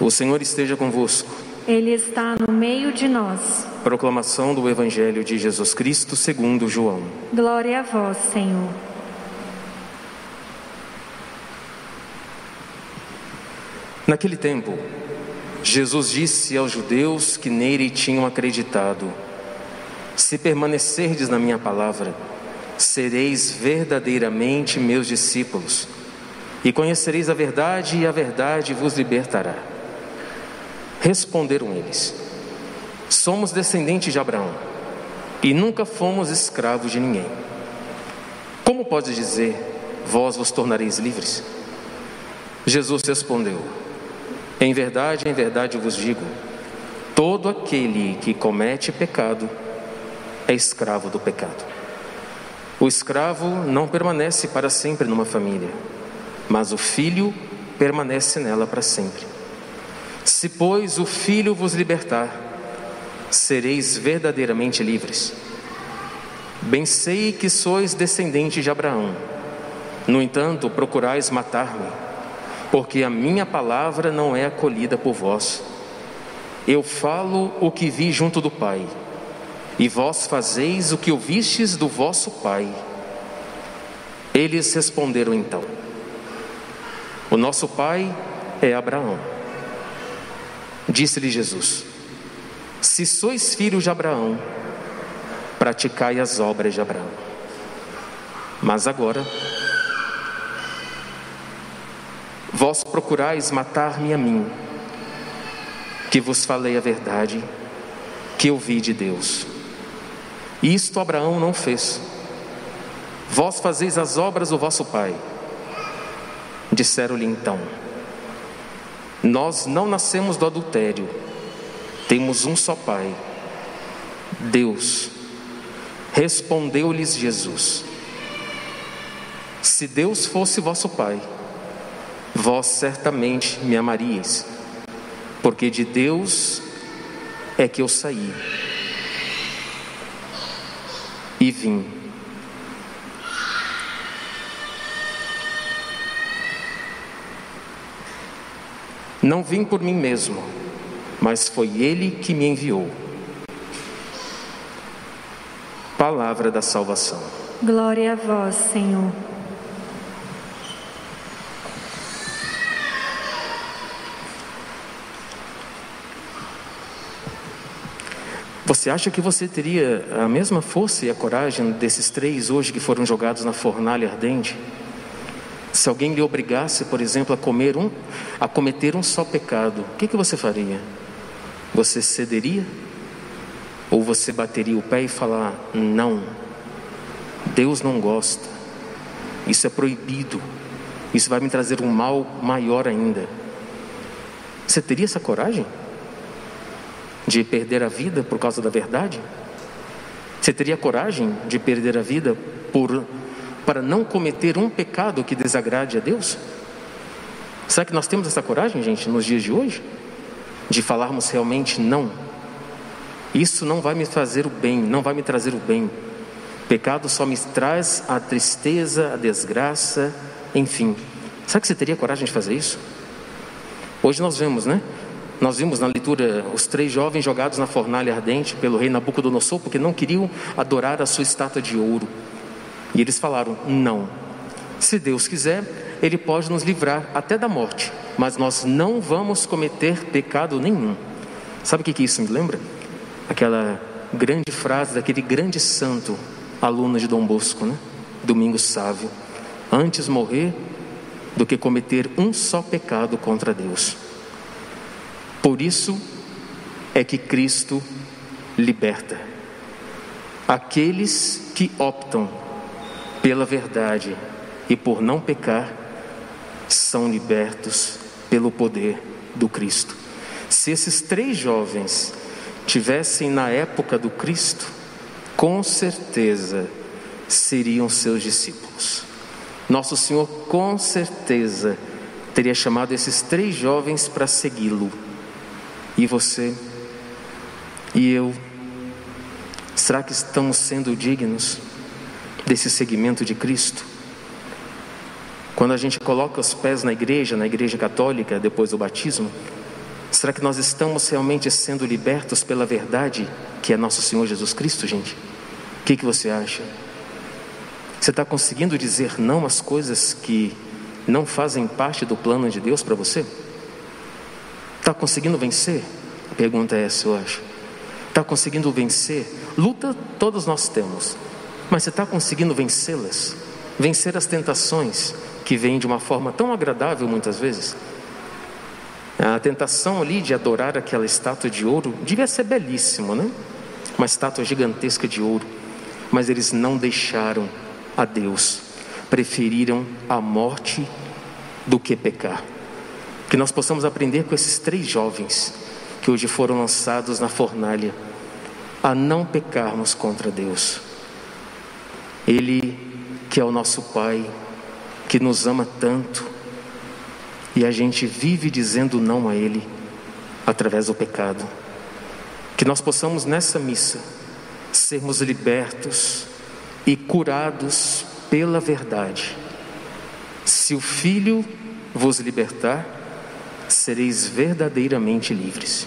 O Senhor esteja convosco. Ele está no meio de nós. Proclamação do Evangelho de Jesus Cristo segundo João. Glória a vós, Senhor. Naquele tempo, Jesus disse aos judeus que nele tinham acreditado: Se permanecerdes na minha palavra, sereis verdadeiramente meus discípulos, e conhecereis a verdade, e a verdade vos libertará. Responderam eles: Somos descendentes de Abraão, e nunca fomos escravos de ninguém. Como pode dizer, vós vos tornareis livres? Jesus respondeu: Em verdade, em verdade vos digo, todo aquele que comete pecado é escravo do pecado. O escravo não permanece para sempre numa família, mas o filho permanece nela para sempre. Se, pois, o filho vos libertar, sereis verdadeiramente livres. Bem sei que sois descendentes de Abraão. No entanto, procurais matar-me, porque a minha palavra não é acolhida por vós. Eu falo o que vi junto do Pai e vós fazeis o que ouvistes do vosso pai. Eles responderam então: O nosso pai é Abraão. Disse-lhe Jesus: Se sois filhos de Abraão, praticai as obras de Abraão. Mas agora, vós procurais matar-me a mim, que vos falei a verdade, que ouvi de Deus. Isto Abraão não fez. Vós fazeis as obras do vosso pai. Disseram-lhe então: Nós não nascemos do adultério, temos um só pai, Deus. Respondeu-lhes Jesus: Se Deus fosse vosso pai, vós certamente me amaríeis, porque de Deus é que eu saí e vim. Não vim por mim mesmo, mas foi Ele que me enviou. Palavra da salvação. Glória a vós, Senhor. Você acha que você teria a mesma força e a coragem desses três hoje que foram jogados na fornalha ardente? Se alguém lhe obrigasse, por exemplo, a comer um, a cometer um só pecado, o que, que você faria? Você cederia? Ou você bateria o pé e falar: não, Deus não gosta, isso é proibido, isso vai me trazer um mal maior ainda. Você teria essa coragem? de perder a vida por causa da verdade? Você teria coragem de perder a vida por para não cometer um pecado que desagrade a Deus? Será que nós temos essa coragem, gente, nos dias de hoje? De falarmos realmente não? Isso não vai me fazer o bem, não vai me trazer o bem. Pecado só me traz a tristeza, a desgraça, enfim. Será que você teria coragem de fazer isso? Hoje nós vemos, né? Nós vimos na leitura os três jovens jogados na fornalha ardente pelo rei Nabucodonosor porque não queriam adorar a sua estátua de ouro. E eles falaram: não. Se Deus quiser, Ele pode nos livrar até da morte, mas nós não vamos cometer pecado nenhum. Sabe o que, que isso me lembra? Aquela grande frase daquele grande santo, aluno de Dom Bosco, né? Domingos Sávio: antes morrer do que cometer um só pecado contra Deus. Por isso é que Cristo liberta aqueles que optam pela verdade e por não pecar são libertos pelo poder do Cristo. Se esses três jovens tivessem na época do Cristo, com certeza seriam seus discípulos. Nosso Senhor com certeza teria chamado esses três jovens para segui-lo e você e eu, será que estamos sendo dignos desse seguimento de Cristo? Quando a gente coloca os pés na igreja, na igreja católica, depois do batismo, Será que nós estamos realmente sendo libertos pela verdade que é nosso Senhor Jesus Cristo, gente? O que, que você acha? Você está conseguindo dizer não às coisas que não fazem parte do plano de Deus para você? Está conseguindo vencer? A pergunta é essa, eu acho. Está conseguindo vencer? Luta todos nós temos, mas você está conseguindo vencê-las? Vencer as tentações que vêm de uma forma tão agradável muitas vezes? A tentação ali de adorar aquela estátua de ouro devia ser belíssimo, né? Uma estátua gigantesca de ouro, mas eles não deixaram a Deus, preferiram a morte do que pecar. Que nós possamos aprender com esses três jovens que hoje foram lançados na fornalha a não pecarmos contra Deus. Ele, que é o nosso Pai, que nos ama tanto, e a gente vive dizendo não a Ele através do pecado. Que nós possamos nessa missa sermos libertos e curados pela verdade. Se o Filho vos libertar, sereis verdadeiramente livres.